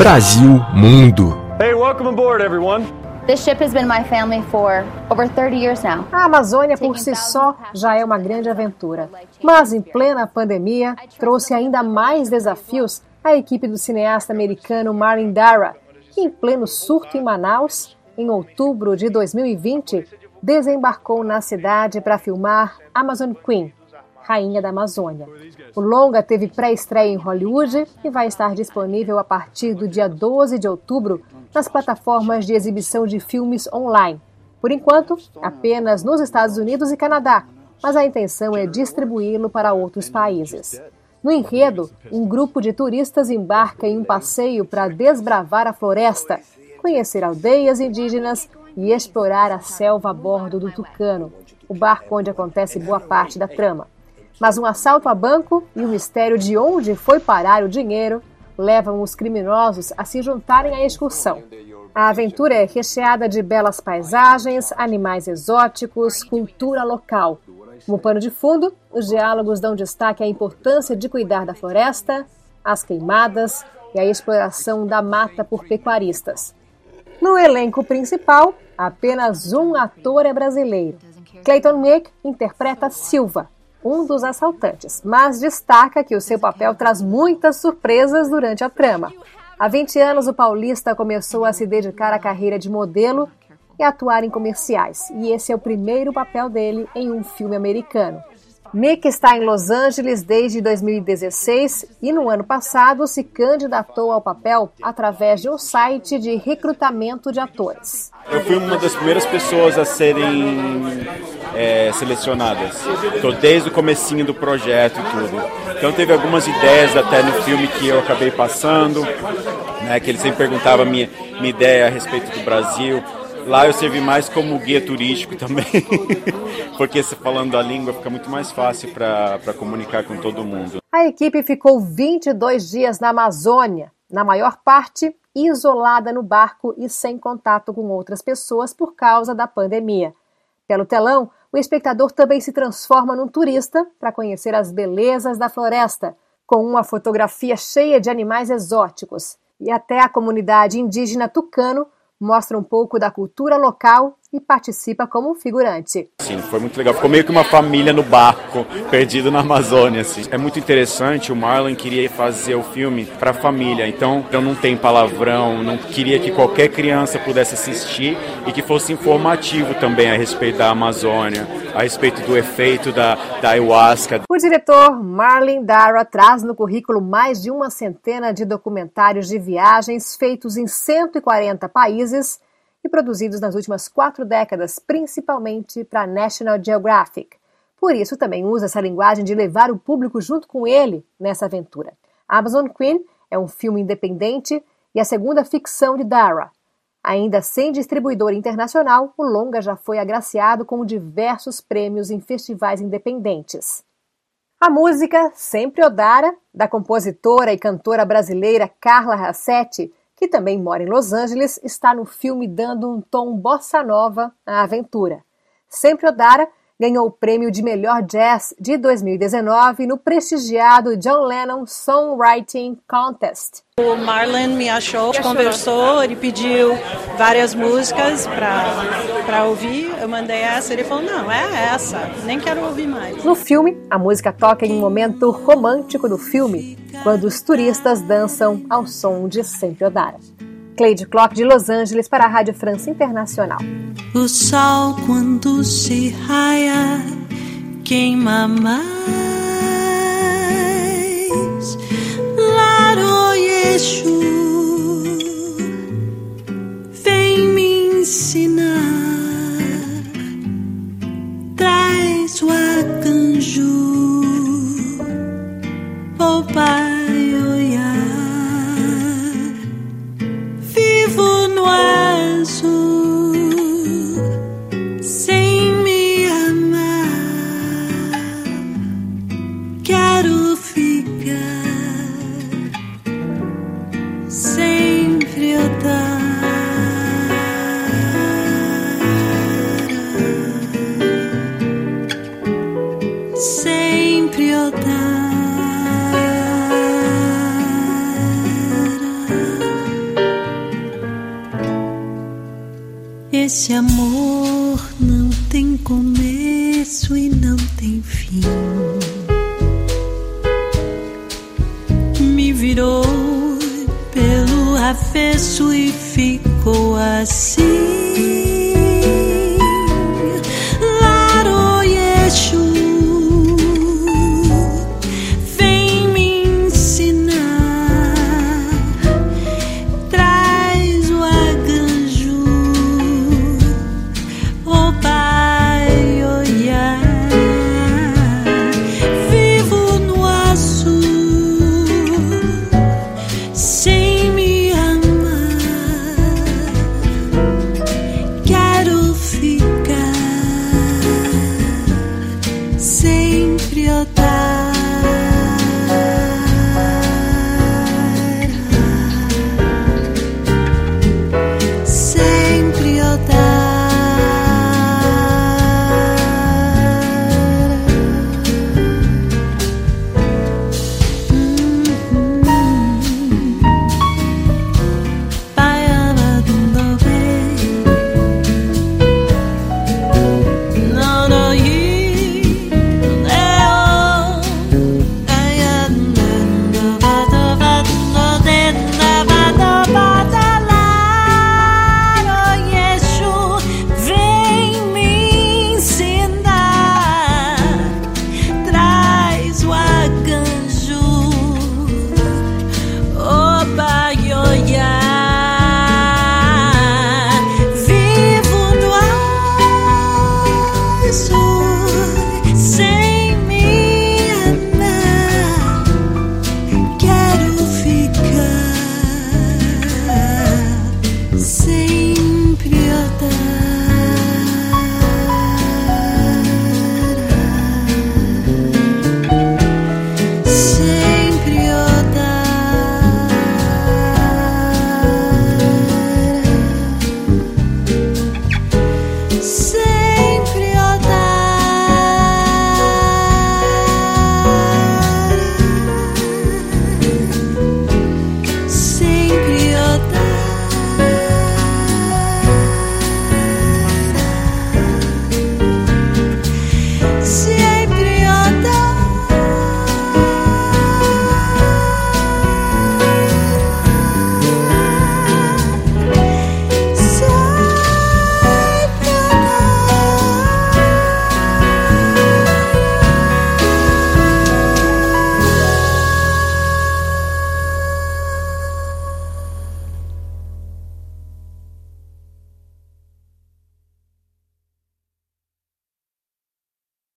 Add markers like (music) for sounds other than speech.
Brasil Mundo. Hey, welcome aboard everyone. This ship has been my family for over 30 years now. A Amazônia por si só já é uma grande aventura, mas em plena pandemia trouxe ainda mais desafios à equipe do cineasta americano Marlon Dara, que em pleno surto em Manaus, em outubro de 2020, desembarcou na cidade para filmar Amazon Queen, Rainha da Amazônia. O longa teve pré-estreia em Hollywood e vai estar disponível a partir do dia 12 de outubro nas plataformas de exibição de filmes online. Por enquanto, apenas nos Estados Unidos e Canadá, mas a intenção é distribuí-lo para outros países. No enredo, um grupo de turistas embarca em um passeio para desbravar a floresta, conhecer aldeias indígenas e explorar a selva a bordo do Tucano, o barco onde acontece boa parte da trama. Mas um assalto a banco e o mistério de onde foi parar o dinheiro levam os criminosos a se juntarem à excursão. A aventura é recheada de belas paisagens, animais exóticos, cultura local. Como pano de fundo, os diálogos dão destaque à importância de cuidar da floresta, as queimadas e a exploração da mata por pecuaristas. No elenco principal, apenas um ator é brasileiro. Clayton Mick interpreta Silva, um dos assaltantes, mas destaca que o seu papel traz muitas surpresas durante a trama. Há 20 anos, o paulista começou a se dedicar à carreira de modelo e atuar em comerciais, e esse é o primeiro papel dele em um filme americano. Mick está em Los Angeles desde 2016 e no ano passado se candidatou ao papel através de um site de recrutamento de atores. Eu fui uma das primeiras pessoas a serem é, selecionadas. Estou desde o comecinho do projeto e tudo. Então teve algumas ideias até no filme que eu acabei passando, né, que ele sempre perguntava minha, minha ideia a respeito do Brasil. Lá eu servi mais como guia turístico (laughs) também, porque se falando a língua fica muito mais fácil para comunicar com todo mundo. A equipe ficou 22 dias na Amazônia, na maior parte isolada no barco e sem contato com outras pessoas por causa da pandemia. Pelo telão, o espectador também se transforma num turista para conhecer as belezas da floresta, com uma fotografia cheia de animais exóticos. E até a comunidade indígena tucano mostra um pouco da cultura local e participa como figurante. Sim, foi muito legal. Ficou meio que uma família no barco, perdido na Amazônia. Assim. É muito interessante. O Marlon queria fazer o filme para a família, então, então não tem palavrão. Não queria que qualquer criança pudesse assistir e que fosse informativo também a respeito da Amazônia, a respeito do efeito da, da ayahuasca. O diretor Marlon Dara traz no currículo mais de uma centena de documentários de viagens feitos em 140 países e produzidos nas últimas quatro décadas, principalmente para National Geographic. Por isso, também usa essa linguagem de levar o público junto com ele nessa aventura. Amazon Queen é um filme independente e a segunda ficção de Dara. Ainda sem distribuidor internacional, o longa já foi agraciado com diversos prêmios em festivais independentes. A música Sempre Odara, da compositora e cantora brasileira Carla Rassetti, que também mora em Los Angeles, está no filme dando um tom bossa nova à aventura. Sempre Odara ganhou o prêmio de melhor jazz de 2019 no prestigiado John Lennon Songwriting Contest. O Marlon me achou, conversou, ele pediu várias músicas para ouvir. Eu mandei essa, ele falou: não, é essa, nem quero ouvir mais. No filme, a música toca em um momento romântico do filme, quando os turistas dançam ao som de Sempre Odara. Cleide Clock de Los Angeles para a Rádio França Internacional. O sol quando se raia queima mais. Laro vem me ensinar. Esse amor não tem começo e não tem fim. Me virou pelo avesso e ficou assim. outra